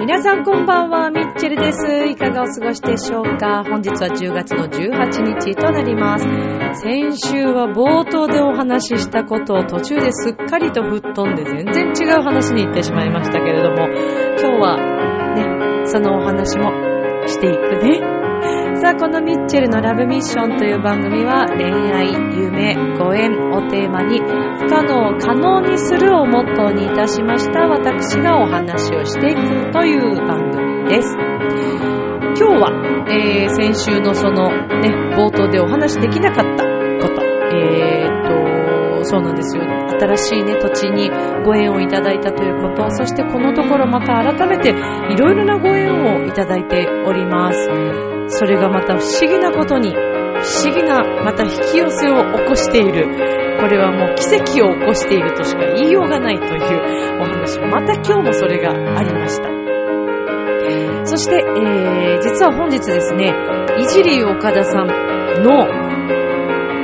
皆さんこんばんは、ミッチェルです。いかがお過ごしでしょうか？本日は10月の18日となります。先週は冒頭でお話ししたことを途中ですっかりと吹っ飛んで全然違う話に行ってしまいましたけれども、今日はね、そのお話もしていくね。さあ、このミッチェルのラブミッションという番組は恋愛、夢、ご縁をテーマに不可能を可能にするをモットーにいたしました私がお話をしていくという番組です。今日は、えー、先週のそのね、冒頭でお話しできなかったこと、えーと、そうなんですよ。新しいね、土地にご縁をいただいたということ、そしてこのところまた改めていろいろなご縁をいただいております。それがまた不思議なことに、不思議なまた引き寄せを起こしている。これはもう奇跡を起こしているとしか言いようがないというお話。また今日もそれがありました。そして、えー、実は本日ですね、いじり岡田さんの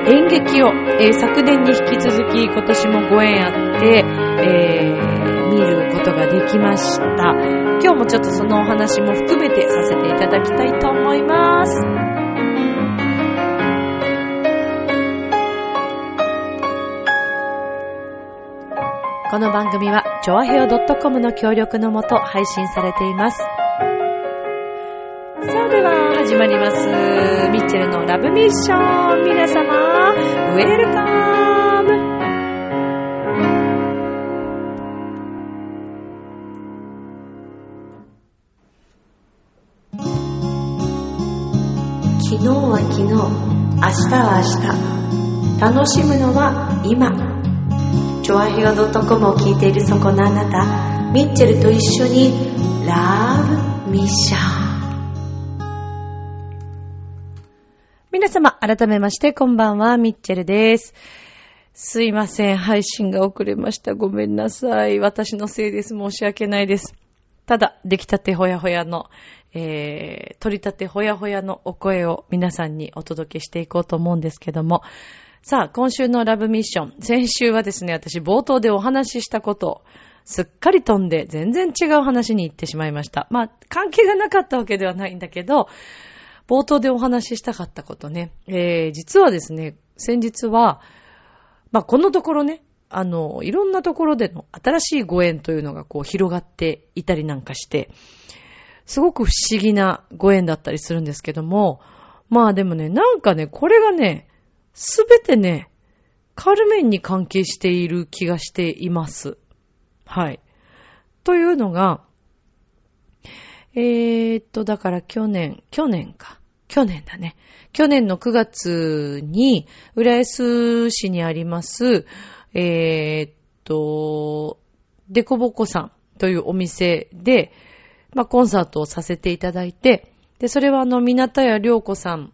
演劇を、えー昨年に引き続き今年もご縁あって、えー見ることができました。今日もちょっとそのお話も含めてさせていただきたいと思います。この番組は、ちょわへよ .com の協力のもと配信されています。始まります。ミッチェルのラブミッション。皆様、ウェルカム昨日は昨日、明日は明日。楽しむのは今。チョアヘオ .com を聞いているそこのあなた、ミッチェルと一緒にラブミッション。皆様、改めまして、こんばんは、ミッチェルです。すいません、配信が遅れました。ごめんなさい。私のせいです。申し訳ないです。ただ、出来たてほやほやの、えー、取りたてほやほやのお声を皆さんにお届けしていこうと思うんですけども、さあ、今週のラブミッション。先週はですね、私冒頭でお話ししたことを、すっかり飛んで全然違う話に行ってしまいました。まあ、関係がなかったわけではないんだけど、冒頭でお話ししたかったことね。えー、実はですね、先日は、まあ、このところね、あの、いろんなところでの新しいご縁というのがこう広がっていたりなんかして、すごく不思議なご縁だったりするんですけども、まあでもね、なんかね、これがね、すべてね、カルメンに関係している気がしています。はい。というのが、えー、っと、だから去年、去年か。去年だね。去年の9月に、浦安市にあります、えー、っと、デコボコさんというお店で、まあ、コンサートをさせていただいて、で、それはあの、港谷良子さん、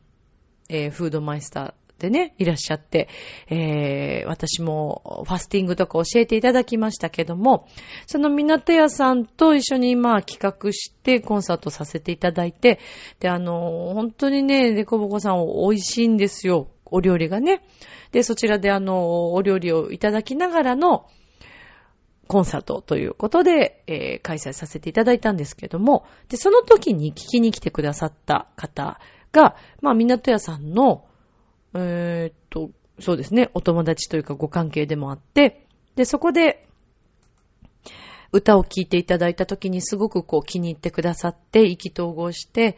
えーフードマイスターでね、いらっしゃって、えー私もファスティングとか教えていただきましたけども、その港屋さんと一緒にまあ企画してコンサートさせていただいて、で、あの、本当にね、デコボコさん美味しいんですよ。お料理がね。で、そちらであの、お料理をいただきながらの、コンサートということで、えー開催させていただいたんですけども、で、その時に聞きに来てくださった方が、まあ、港屋さんの、えーっと、そうですね、お友達というかご関係でもあって、で、そこで、歌を聴いていただいた時にすごくこう気に入ってくださって、意気投合して、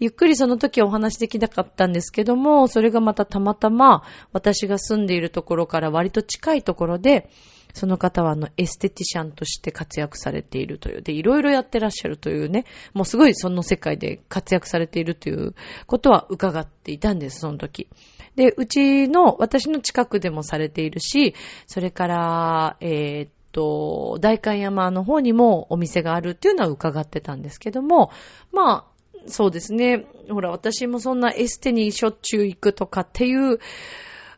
ゆっくりその時はお話できなかったんですけども、それがまたたまたま私が住んでいるところから割と近いところで、その方はあのエステティシャンとして活躍されているという、で、いろいろやってらっしゃるというね、もうすごいその世界で活躍されているということは伺っていたんです、その時。で、うちの、私の近くでもされているし、それから、えーっと、代官山の方にもお店があるっていうのは伺ってたんですけども、まあ、そうですね。ほら、私もそんなエステにしょっちゅう行くとかっていう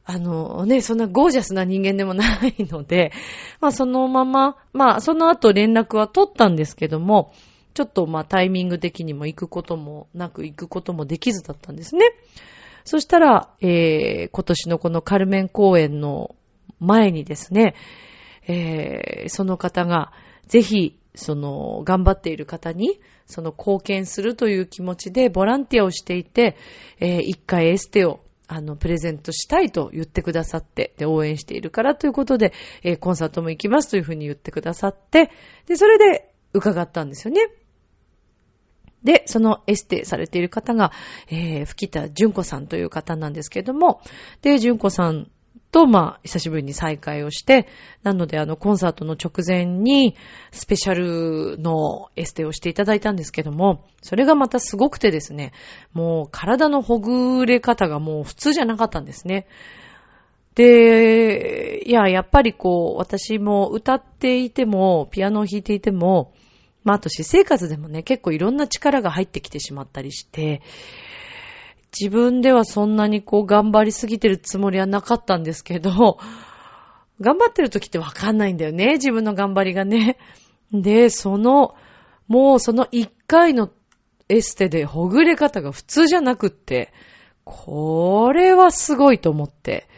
あのね、そんなゴージャスな人間でもないので、まあそのまま、まあその後連絡は取ったんですけども、ちょっとまあタイミング的にも行くこともなく行くこともできずだったんですね。そしたら、えー、今年のこのカルメン公演の前にですね、えー、その方がぜひ、その、頑張っている方に、その貢献するという気持ちでボランティアをしていて、えー、一回エステをあの、プレゼントしたいと言ってくださって、で、応援しているからということで、えー、コンサートも行きますというふうに言ってくださって、で、それで伺ったんですよね。で、そのエステされている方が、えー、吹田純子さんという方なんですけども、で、純子さんと、まあ、久しぶりに再会をして、なので、あの、コンサートの直前に、スペシャルのエステをしていただいたんですけども、それがまたすごくてですね、もう、体のほぐれ方がもう普通じゃなかったんですね。で、いや、やっぱりこう、私も歌っていても、ピアノを弾いていても、まあ、あと私生活でもね、結構いろんな力が入ってきてしまったりして、自分ではそんなにこう頑張りすぎてるつもりはなかったんですけど、頑張ってる時ってわかんないんだよね、自分の頑張りがね。で、その、もうその一回のエステでほぐれ方が普通じゃなくって、これはすごいと思って。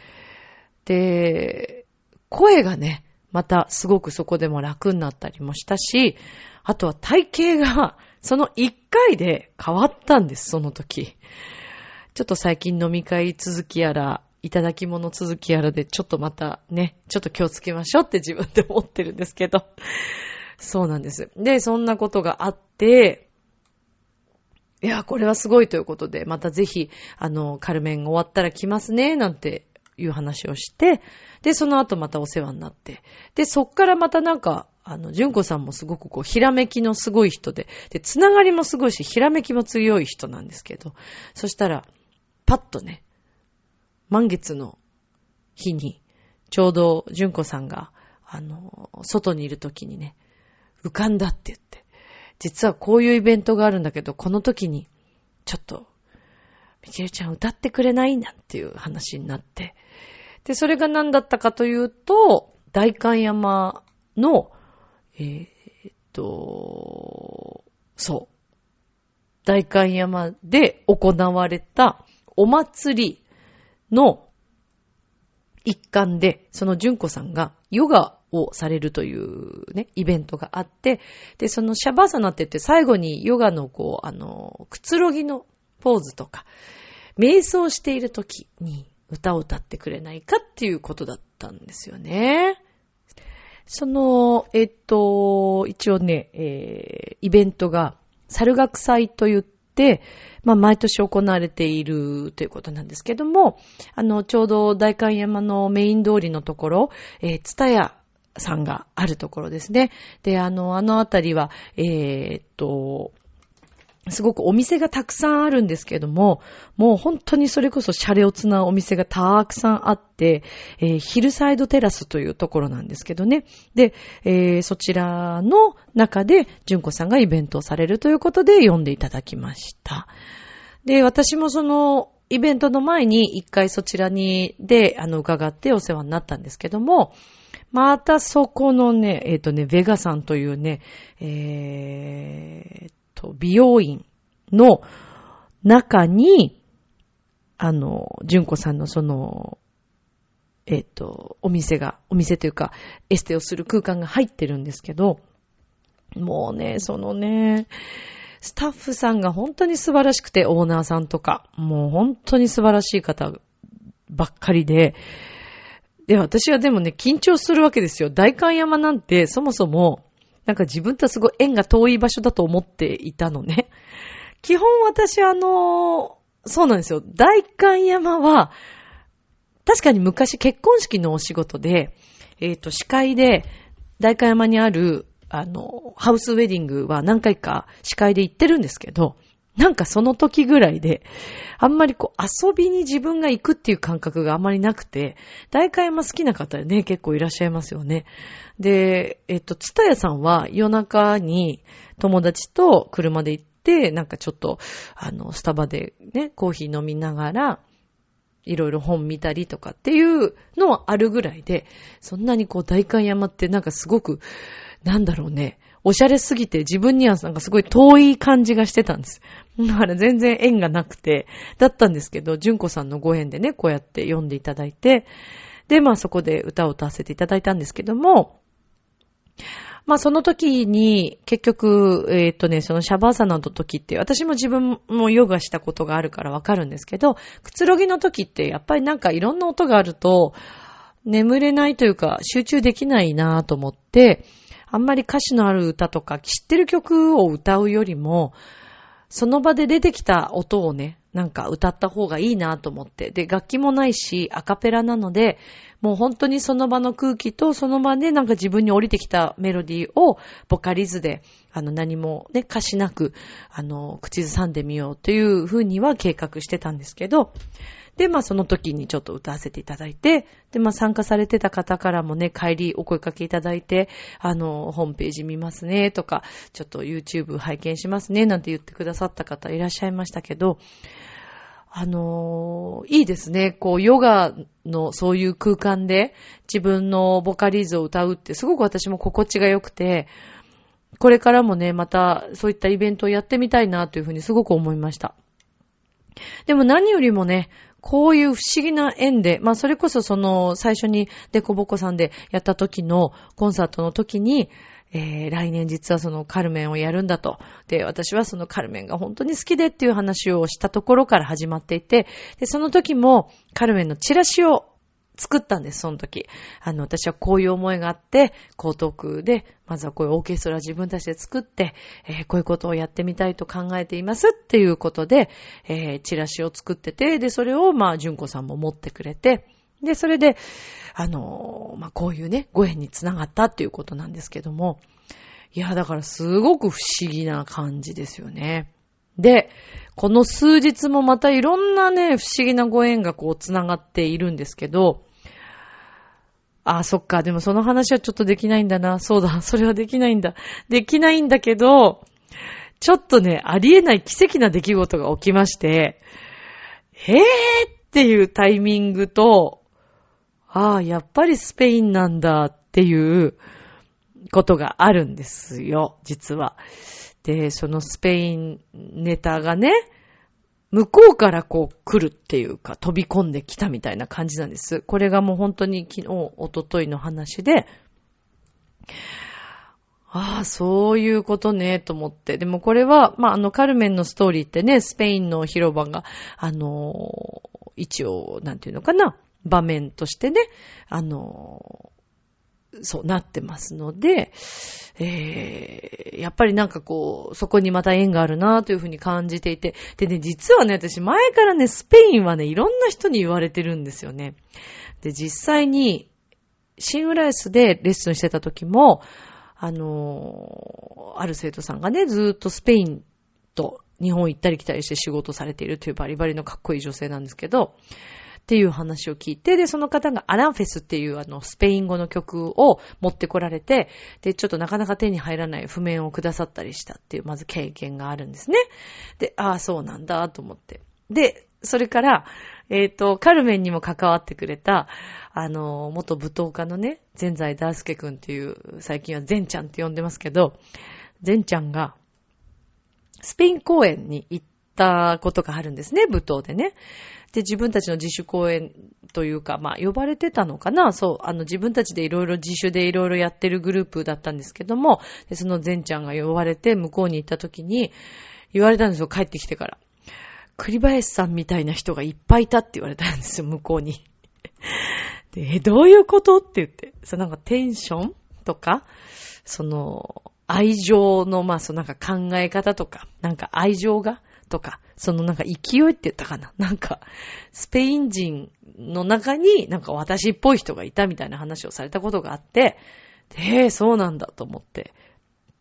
で、声がね、またすごくそこでも楽になったりもしたし、あとは体型が その一回で変わったんです、その時。ちょっと最近飲み会続きやら、いただき物続きやらで、ちょっとまたね、ちょっと気をつけましょうって 自分で思ってるんですけど。そうなんです。で、そんなことがあって、いや、これはすごいということで、またぜひ、あの、カルメン終わったら来ますね、なんていう話をして、で、その後またお世話になって、で、そっからまたなんか、あの、純子さんもすごくこう、ひらめきのすごい人で、で、つながりもすごいし、ひらめきも強い人なんですけど、そしたら、パッとね、満月の日に、ちょうど純子さんが、あの、外にいる時にね、浮かんだって言って、実はこういうイベントがあるんだけど、この時に、ちょっと、ミケルちゃん歌ってくれない？なんていう話になって、で、それが何だったかというと、大観山の、えー、っと、そう。大観山で行われたお祭りの一環で、その純子さんがヨガをされるというね、イベントがあって、で、そのシャバーサナって言って最後にヨガのこう、あの、くつろぎのポーズとか、瞑想している時に歌を歌ってくれないかっていうことだったんですよね。その、えっと、一応ね、えー、イベントが、猿楽祭と言って、まあ、毎年行われているということなんですけども、あの、ちょうど大観山のメイン通りのところ、えー、ツタヤさんがあるところですね。で、あの、あのあたりは、えー、っと、すごくお店がたくさんあるんですけども、もう本当にそれこそシャレオツなお店がたくさんあって、えー、ヒルサイドテラスというところなんですけどね。で、えー、そちらの中で、純子さんがイベントをされるということで読んでいただきました。で、私もその、イベントの前に一回そちらに、で、あの、伺ってお世話になったんですけども、またそこのね、えっ、ー、とね、ベガさんというね、えー、と、美容院の中に、あの、純子さんのその、えっ、と、お店が、お店というか、エステをする空間が入ってるんですけど、もうね、そのね、スタッフさんが本当に素晴らしくて、オーナーさんとか、もう本当に素晴らしい方ばっかりで、で、私はでもね、緊張するわけですよ。大観山なんて、そもそも、なんか自分とはすごい縁が遠い場所だと思っていたのね。基本私あの、そうなんですよ。大観山は、確かに昔結婚式のお仕事で、えっ、ー、と、司会で、大観山にある、あの、ハウスウェディングは何回か司会で行ってるんですけど、なんかその時ぐらいで、あんまりこう遊びに自分が行くっていう感覚があまりなくて、大会山好きな方ね、結構いらっしゃいますよね。で、えっと、つたやさんは夜中に友達と車で行って、なんかちょっと、あの、スタバでね、コーヒー飲みながら、いろいろ本見たりとかっていうのはあるぐらいで、そんなにこう大観山ってなんかすごく、なんだろうね、おしゃれすぎて自分にはなんかすごい遠い感じがしてたんです。だから全然縁がなくて、だったんですけど、純子さんのご縁でね、こうやって読んでいただいて、で、まあそこで歌を歌わせていただいたんですけども、まあその時に結局、えっ、とね、そのシャバーサナの時って、私も自分もヨガしたことがあるからわかるんですけど、くつろぎの時ってやっぱりなんかいろんな音があると、眠れないというか集中できないなぁと思って、あんまり歌詞のある歌とか知ってる曲を歌うよりも、その場で出てきた音をね、なんか歌った方がいいなと思って。で、楽器もないし、アカペラなので、もう本当にその場の空気とその場でなんか自分に降りてきたメロディーをボカリズで、あの何もね、歌詞なく、あの、口ずさんでみようというふうには計画してたんですけど、で、まあその時にちょっと歌わせていただいて、で、まあ参加されてた方からもね、帰りお声かけいただいて、あの、ホームページ見ますね、とか、ちょっと YouTube 拝見しますね、なんて言ってくださった方いらっしゃいましたけど、あの、いいですね。こう、ヨガのそういう空間で自分のボカリーズを歌うってすごく私も心地が良くて、これからもね、またそういったイベントをやってみたいなというふうにすごく思いました。でも何よりもね、こういう不思議な縁で、まあそれこそその最初にデコボコさんでやった時のコンサートの時に、えー、来年実はそのカルメンをやるんだと。で、私はそのカルメンが本当に好きでっていう話をしたところから始まっていて、で、その時もカルメンのチラシを作ったんです、その時。あの、私はこういう思いがあって、江東区で、まずはこういうオーケストラ自分たちで作って、えー、こういうことをやってみたいと考えていますっていうことで、えー、チラシを作ってて、で、それを、まあ、純子さんも持ってくれて、で、それで、あの、まあ、こういうね、ご縁につながったっていうことなんですけども、いや、だからすごく不思議な感じですよね。で、この数日もまたいろんなね、不思議なご縁がこう繋がっているんですけど、あ、そっか、でもその話はちょっとできないんだな。そうだ、それはできないんだ。できないんだけど、ちょっとね、ありえない奇跡な出来事が起きまして、へー？っていうタイミングと、ああ、やっぱりスペインなんだっていうことがあるんですよ、実は。で、そのスペインネタがね、向こうからこう来るっていうか飛び込んできたみたいな感じなんです。これがもう本当に昨日、おとといの話で、ああ、そういうことね、と思って。でもこれは、まあ、あの、カルメンのストーリーってね、スペインの広場が、あの、一応、なんていうのかな、場面としてね、あの、そうなってますので、えー、やっぱりなんかこう、そこにまた縁があるなというふうに感じていて、でね、実はね、私前からね、スペインはね、いろんな人に言われてるんですよね。で、実際に、シングライスでレッスンしてた時も、あのー、ある生徒さんがね、ずっとスペインと日本行ったり来たりして仕事されているというバリバリのかっこいい女性なんですけど、っていう話を聞いて、で、その方がアランフェスっていうあの、スペイン語の曲を持ってこられて、で、ちょっとなかなか手に入らない譜面をくださったりしたっていう、まず経験があるんですね。で、ああ、そうなんだ、と思って。で、それから、えっ、ー、と、カルメンにも関わってくれた、あの、元舞踏家のね、全財大輔くんっていう、最近は全ちゃんって呼んでますけど、全ちゃんが、スペイン公演に行ったことがあるんですね、舞踏でね。で、自分たちの自主公演というか、まあ、呼ばれてたのかなそう、あの、自分たちでいろいろ自主でいろいろやってるグループだったんですけども、で、その善ちゃんが呼ばれて向こうに行った時に、言われたんですよ、帰ってきてから。栗林さんみたいな人がいっぱいいたって言われたんですよ、向こうに。で、え、どういうことって言って。そう、なんかテンションとか、その、愛情の、まあ、そのなんか考え方とか、なんか愛情がとか、そのなんか勢いって言ったかななんか、スペイン人の中になんか私っぽい人がいたみたいな話をされたことがあって、で、そうなんだと思って。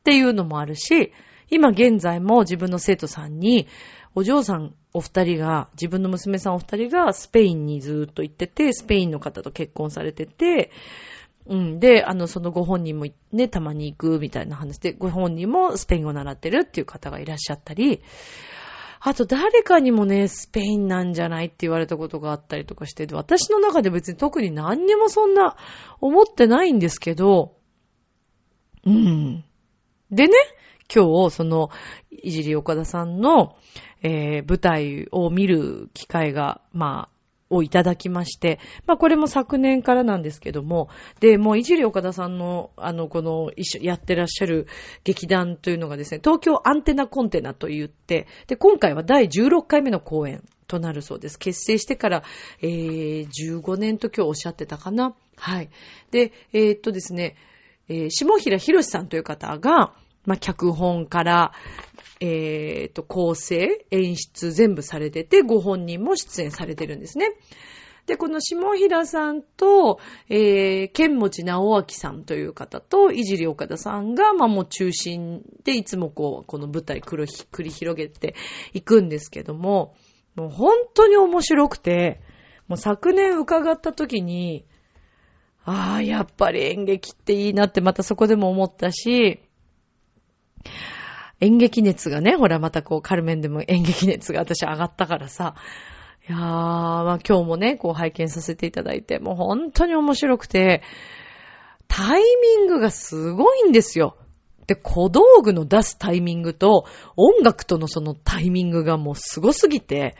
っていうのもあるし、今現在も自分の生徒さんに、お嬢さんお二人が、自分の娘さんお二人がスペインにずっと行ってて、スペインの方と結婚されてて、うん。で、あの、そのご本人もね、たまに行くみたいな話で、ご本人もスペイン語習ってるっていう方がいらっしゃったり、あと誰かにもね、スペインなんじゃないって言われたことがあったりとかして、私の中で別に特に何にもそんな思ってないんですけど、うん。でね、今日、その、いじり岡田さんの、えー、舞台を見る機会が、まあ、をいただきまして、まあこれも昨年からなんですけども、で、もういじり岡田さんの、あの、この一緒やってらっしゃる劇団というのがですね、東京アンテナコンテナと言って、で、今回は第16回目の公演となるそうです。結成してから、えー、15年と今日おっしゃってたかな。はい。で、えー、っとですね、えー、下平博さんという方が、まあ、脚本から、えっ、ー、と、構成、演出全部されてて、ご本人も出演されてるんですね。で、この下平さんと、えー、剣持直明さんという方と、いじり岡田さんが、まあもう中心でいつもこう、この舞台繰り広げていくんですけども、もう本当に面白くて、もう昨年伺った時に、ああ、やっぱり演劇っていいなってまたそこでも思ったし、演劇熱がね、ほらまたこうカルメンでも演劇熱が私上がったからさ、いやー、まあ今日もね、こう拝見させていただいて、もう本当に面白くて、タイミングがすごいんですよ。で、小道具の出すタイミングと、音楽とのそのタイミングがもうすごすぎて、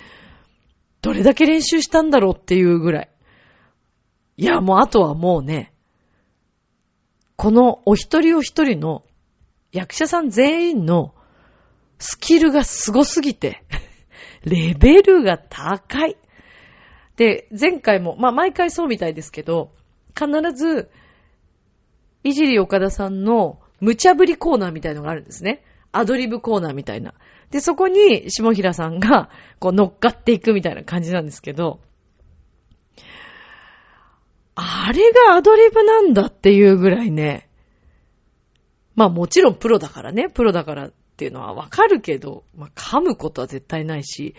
どれだけ練習したんだろうっていうぐらい。いや、もうあとはもうね、このお一人お一人の役者さん全員のスキルがすごすぎて、レベルが高い。で、前回も、まあ毎回そうみたいですけど、必ず、いじり岡田さんの無茶ぶりコーナーみたいのがあるんですね。アドリブコーナーみたいな。で、そこに下平さんがこう乗っかっていくみたいな感じなんですけど、あれがアドリブなんだっていうぐらいね、まあもちろんプロだからね、プロだからっていうのはわかるけど、まあ噛むことは絶対ないし、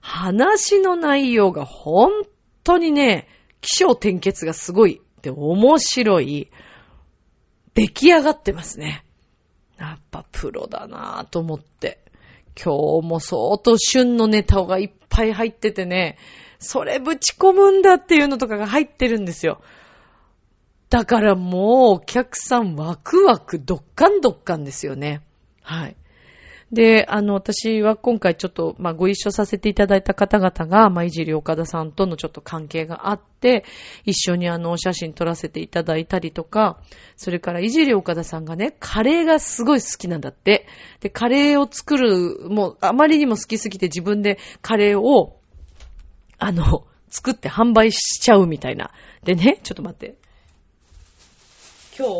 話の内容が本当にね、気象転結がすごいで面白い、出来上がってますね。やっぱプロだなぁと思って。今日も相当旬のネタがいっぱい入っててね、それぶち込むんだっていうのとかが入ってるんですよ。だからもうお客さんワクワクドッカンドッカンですよね。はい。で、あの、私は今回ちょっと、まあ、ご一緒させていただいた方々が、まあ、いじり岡田さんとのちょっと関係があって、一緒にあの、お写真撮らせていただいたりとか、それからいじり岡田さんがね、カレーがすごい好きなんだって。で、カレーを作る、もう、あまりにも好きすぎて自分でカレーを、あの、作って販売しちゃうみたいな。でね、ちょっと待って。今日、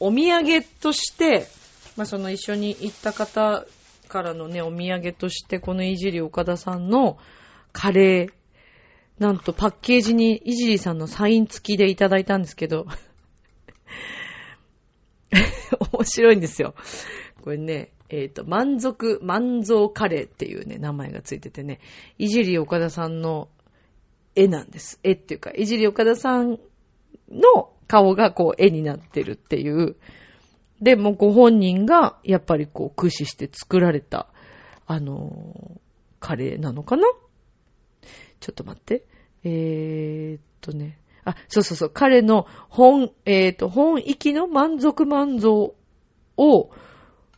お土産として、まあ、その一緒に行った方からのね、お土産として、このいじり岡田さんのカレー、なんとパッケージにいじりさんのサイン付きでいただいたんですけど、面白いんですよ。これね、えっ、ー、と、満足、満足カレーっていうね、名前がついててね、いじり岡田さんの絵なんです。絵っていうか、いじり岡田さんの顔がこう絵になってるっていう。で、もご本人がやっぱりこう駆使して作られた、あのー、カレーなのかな？ちょっと待って。えー、っとね。あ、そうそうそう。彼の本、えー、っと、本域の満足満足を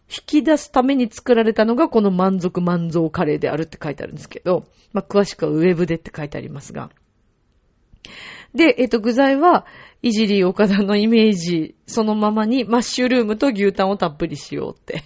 引き出すために作られたのがこの満足満足カレーであるって書いてあるんですけど、まあ、詳しくはウェブでって書いてありますが。で、えっ、と、具材は、いじり岡田のイメージそのままにマッシュルームと牛タンをたっぷりしようって。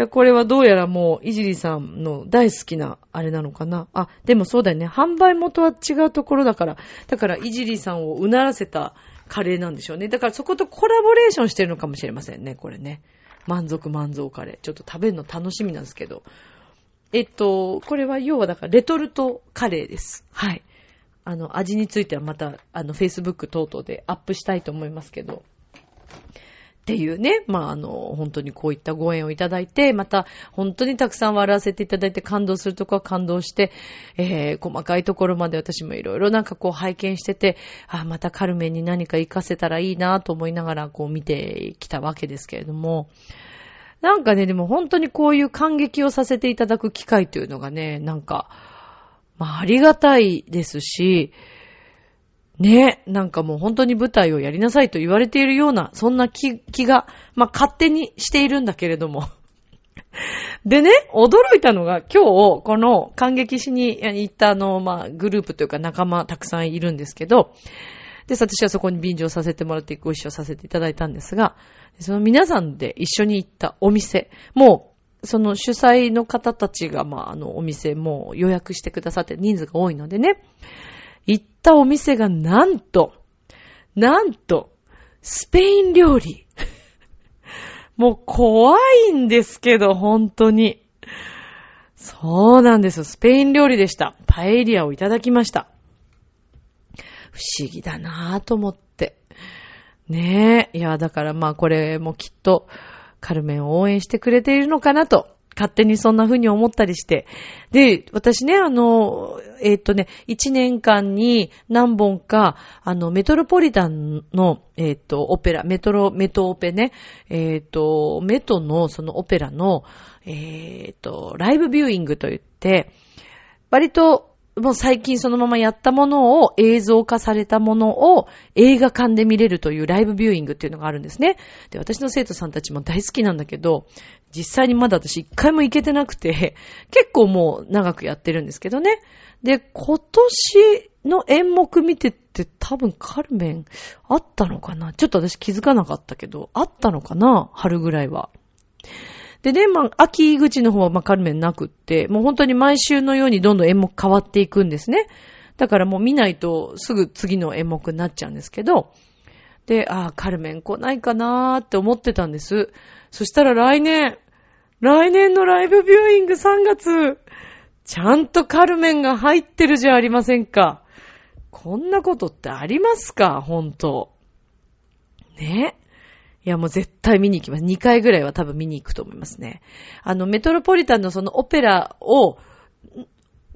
これはどうやらもう、いじりさんの大好きなあれなのかな。あ、でもそうだよね。販売元は違うところだから。だから、いじりさんをうならせたカレーなんでしょうね。だからそことコラボレーションしてるのかもしれませんね、これね。満足満足カレー。ちょっと食べるの楽しみなんですけど。えっと、これは要はだからレトルトカレーです。はい。あの、味についてはまた、あの、Facebook 等々でアップしたいと思いますけど。っていうね、まあ、あの、本当にこういったご縁をいただいて、また、本当にたくさん笑わせていただいて感動するとこは感動して、えー、細かいところまで私もいろいろなんかこう拝見してて、あ、またカルメンに何か活かせたらいいなと思いながらこう見てきたわけですけれども、なんかね、でも本当にこういう感激をさせていただく機会というのがね、なんか、まあありがたいですし、ね、なんかもう本当に舞台をやりなさいと言われているような、そんな気気が、まあ勝手にしているんだけれども。でね、驚いたのが今日、この感激しに行ったあの、まあグループというか仲間たくさんいるんですけど、で、私はそこに便乗させてもらってご一緒させていただいたんですが、その皆さんで一緒に行ったお店、もう、その主催の方たちが、まあ、あの、お店も予約してくださって人数が多いのでね、行ったお店がなんと、なんと、スペイン料理。もう怖いんですけど、本当に。そうなんです。スペイン料理でした。パエリアをいただきました。不思議だなぁと思って。ねえ。いや、だからまあこれもきっとカルメンを応援してくれているのかなと、勝手にそんな風に思ったりして。で、私ね、あの、えー、っとね、一年間に何本か、あの、メトロポリタンの、えー、っと、オペラ、メトロ、メトオペね、えー、っと、メトのそのオペラの、えっと、ライブビューイングといって、割ともう最近そのままやったものを映像化されたものを映画館で見れるというライブビューイングっていうのがあるんですね。で、私の生徒さんたちも大好きなんだけど、実際にまだ私一回も行けてなくて、結構もう長くやってるんですけどね。で、今年の演目見てって多分カルメンあったのかな？ちょっと私気づかなかったけど、あったのかな？春ぐらいは。でね、まあ、秋口の方は、ま、カルメンなくって、もう本当に毎週のようにどんどん演目変わっていくんですね。だからもう見ないとすぐ次の演目になっちゃうんですけど、で、ああ、カルメン来ないかなーって思ってたんです。そしたら来年、来年のライブビューイング3月、ちゃんとカルメンが入ってるじゃありませんか。こんなことってありますか？ほんと。ね。いや、もう絶対見に行きます。2回ぐらいは多分見に行くと思いますね。あの、メトロポリタンのそのオペラを、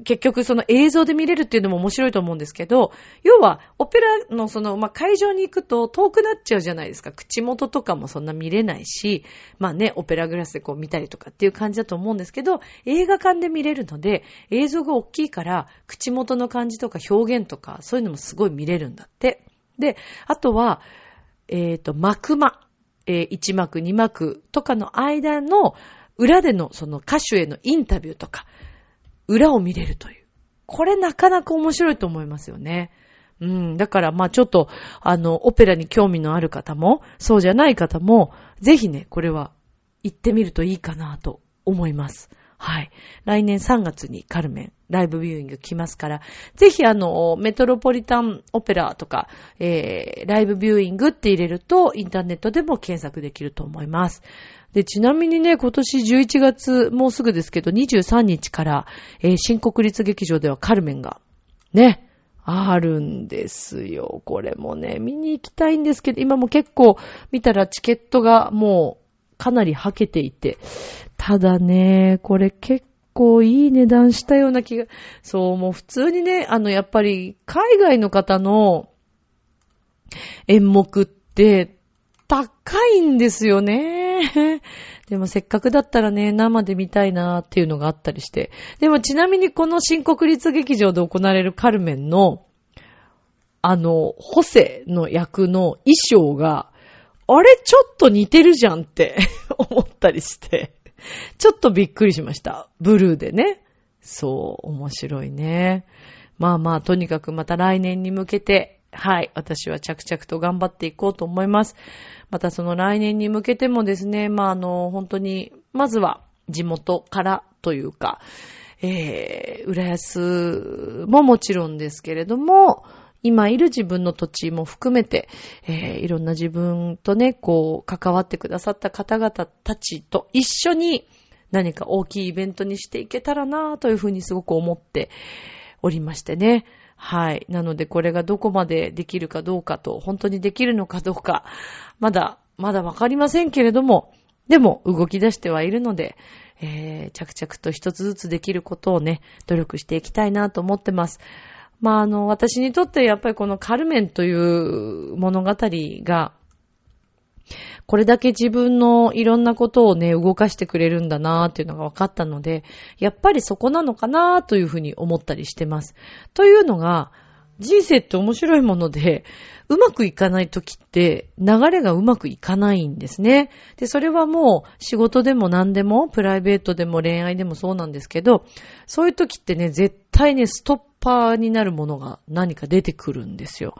結局その映像で見れるっていうのも面白いと思うんですけど、要は、オペラのその、まあ、会場に行くと遠くなっちゃうじゃないですか。口元とかもそんな見れないし、まあね、オペラグラスでこう見たりとかっていう感じだと思うんですけど、映画館で見れるので、映像が大きいから、口元の感じとか表現とか、そういうのもすごい見れるんだって。で、あとは、えっ、ー、と、幕間。えー、1幕2幕とかの間の裏でのその歌手へのインタビューとか、裏を見れるという。これなかなか面白いと思いますよね。うん。だから、まあちょっと、あの、オペラに興味のある方も、そうじゃない方も、ぜひね、これは行ってみるといいかなと思います。はい。来年3月にカルメン、ライブビューイング来ますから、ぜひあの、メトロポリタンオペラとか、えー、ライブビューイングって入れると、インターネットでも検索できると思います。で、ちなみにね、今年11月、もうすぐですけど、23日から、えー、新国立劇場ではカルメンが、ね、あるんですよ。これもね、見に行きたいんですけど、今も結構見たらチケットがもうかなりはけていて、ただね、これ結構いい値段したような気が、そう、もう普通にね、あの、やっぱり海外の方の演目って高いんですよね。でもせっかくだったらね、生で見たいなーっていうのがあったりして。でもちなみにこの新国立劇場で行われるカルメンの、あの、ホセの役の衣装が、あれちょっと似てるじゃんって 思ったりして。ちょっとびっくりしました。ブルーでね。そう、面白いね。まあまあ、とにかくまた来年に向けて、はい、私は着々と頑張っていこうと思います。またその来年に向けてもですね、まああの、本当に、まずは地元からというか、えー、浦安ももちろんですけれども、今いる自分の土地も含めて、えー、いろんな自分とね、こう、関わってくださった方々たちと一緒に何か大きいイベントにしていけたらなというふうにすごく思っておりましてね。はい。なのでこれがどこまでできるかどうかと、本当にできるのかどうか、まだ、まだわかりませんけれども、でも動き出してはいるので、えー、着々と一つずつできることをね、努力していきたいなと思ってます。まあ、あの、私にとってやっぱりこのカルメンという物語が、これだけ自分のいろんなことをね、動かしてくれるんだなーっていうのが分かったので、やっぱりそこなのかなーというふうに思ったりしてます。というのが、人生って面白いもので、うまくいかない時って流れがうまくいかないんですね。で、それはもう仕事でも何でも、プライベートでも恋愛でもそうなんですけど、そういう時ってね、絶対ね、ストッパになるものが何か出てくるんですよ。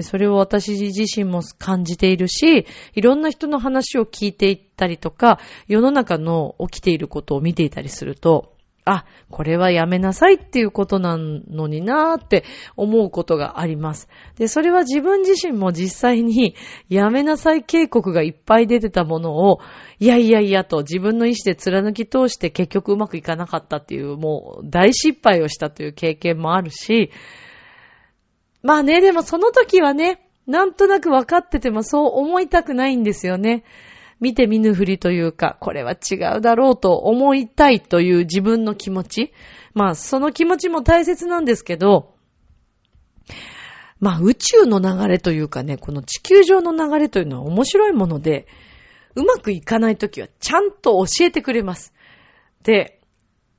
それを私自身も感じているし、いろんな人の話を聞いていったりとか、世の中の起きていることを見ていたりすると、あ、これはやめなさいっていうことなのになーって思うことがあります。で、それは自分自身も実際に やめなさい警告がいっぱい出てたものを、いやいやいやと自分の意思で貫き通して結局うまくいかなかったっていう、もう大失敗をしたという経験もあるし、まあね、でもその時はね、なんとなく分かっててもそう思いたくないんですよね。見て見ぬふりというか、これは違うだろうと思いたいという自分の気持ち。まあ、その気持ちも大切なんですけど、まあ、宇宙の流れというかね、この地球上の流れというのは面白いもので、うまくいかないときはちゃんと教えてくれます。で、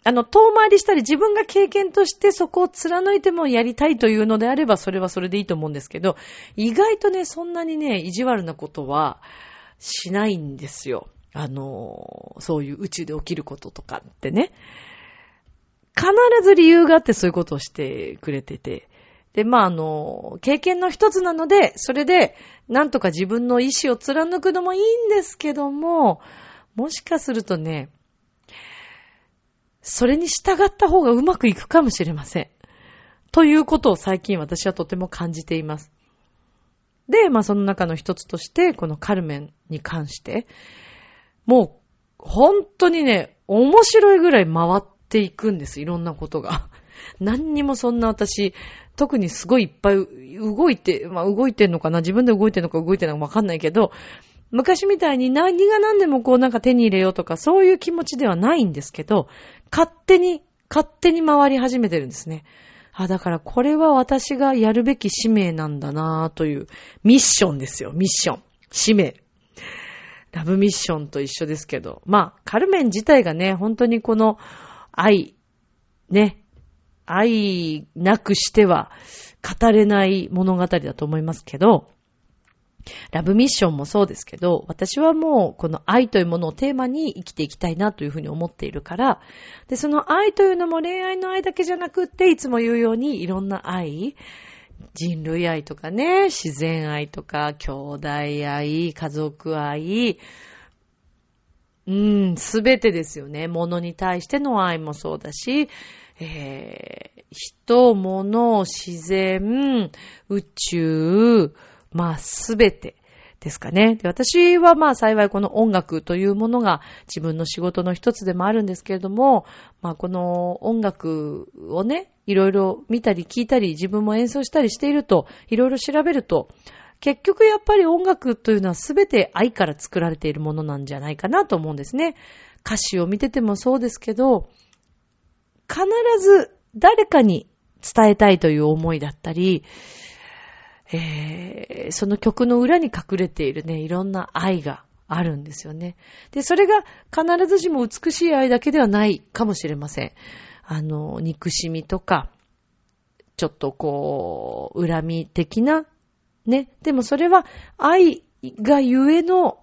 あの、遠回りしたり自分が経験としてそこを貫いてもやりたいというのであれば、それはそれでいいと思うんですけど、意外とね、そんなにね、意地悪なことは、しないんですよ。あの、そういう宇宙で起きることとかってね。必ず理由があってそういうことをしてくれてて。で、まあ、あの、経験の一つなので、それで、なんとか自分の意志を貫くのもいいんですけども、もしかするとね、それに従った方がうまくいくかもしれません。ということを最近私はとても感じています。で、まあその中の一つとして、このカルメンに関して、もう本当にね、面白いぐらい回っていくんです、いろんなことが。何にもそんな私、特にすごいいっぱい動いて、まあ動いてんのかな？自分で動いてんのか動いてんのかわかんないけど、昔みたいに何が何でもこうなんか手に入れようとかそういう気持ちではないんですけど、勝手に、勝手に回り始めてるんですね。あ、だからこれは私がやるべき使命なんだなというミッションですよ、ミッション。使命。ラブミッションと一緒ですけど。まあ、カルメン自体がね、本当にこの愛、ね、愛なくしては語れない物語だと思いますけど、ラブミッションもそうですけど、私はもうこの愛というものをテーマに生きていきたいなというふうに思っているから、で、その愛というのも恋愛の愛だけじゃなくって、いつも言うようにいろんな愛、人類愛とかね、自然愛とか、兄弟愛、家族愛、うん、すべてですよね。物に対しての愛もそうだし、えー、人、物、自然、宇宙、まあ、すべてですかね。で私はまあ幸いこの音楽というものが自分の仕事の一つでもあるんですけれども、まあこの音楽をね、いろいろ見たり聞いたり自分も演奏したりしていると、いろいろ調べると、結局やっぱり音楽というのは全て愛から作られているものなんじゃないかなと思うんですね。歌詞を見ててもそうですけど、必ず誰かに伝えたいという思いだったり、えー、その曲の裏に隠れているね、いろんな愛があるんですよね。で、それが必ずしも美しい愛だけではないかもしれません。あの、憎しみとか、ちょっとこう、恨み的な、ね。でもそれは愛がゆえの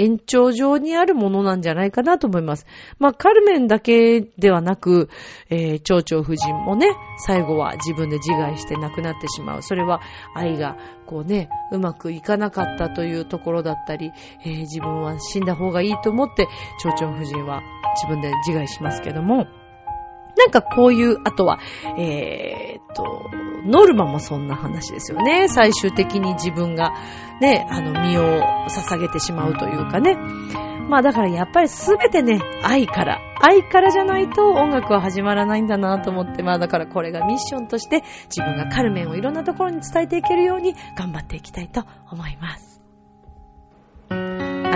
延長上にあるものなんじゃないかなと思います。まあ、カルメンだけではなく、えー、蝶々夫人もね、最後は自分で自害して亡くなってしまう。それは愛が、こうね、うまくいかなかったというところだったり、えー、自分は死んだ方がいいと思って、蝶々夫人は自分で自害しますけども、なんかこういう、あとは、えー、っと、ノルマもそんな話ですよね。最終的に自分がね、あの、身を捧げてしまうというかね。まあだからやっぱりすべてね、愛から。愛からじゃないと音楽は始まらないんだなと思って、まあだからこれがミッションとして自分がカルメンをいろんなところに伝えていけるように頑張っていきたいと思います。明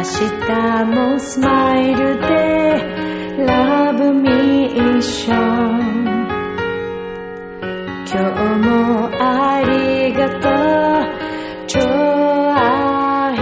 日もスマイルで Love Me 一緒今日もありがとうちょあ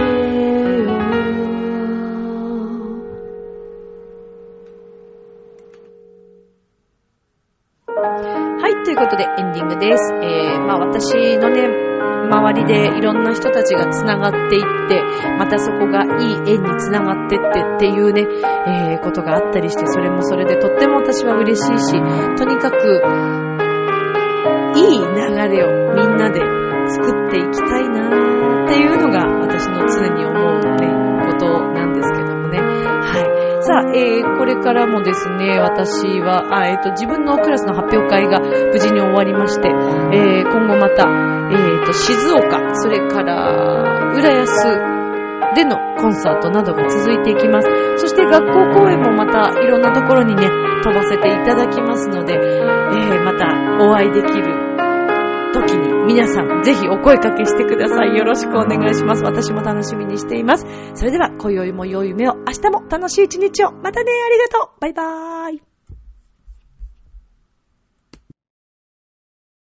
はいということでエンディングです、えー、まあ私のね周りでいろんな人たちが繋がっていって、またそこがいい縁に繋がってってっていうね、えー、ことがあったりして、それもそれでとっても私は嬉しいし、とにかく、いい流れをみんなで作っていきたいなーっていうのが私の常に思うね、ことなんですけどもね。はい。さあ、えー、これからもですね、私は、あ、えっ、と、自分のクラスの発表会が無事に終わりまして、えー、今後また、えっ、と、静岡、それから、浦安でのコンサートなどが続いていきます。そして学校公演もまたいろんなところにね、飛ばせていただきますので、えー、またお会いできる時に皆さんぜひお声掛けしてください。よろしくお願いします。私も楽しみにしています。それでは、今宵も良い夢を、明日も楽しい一日を。またね、ありがとう。バイバーイ。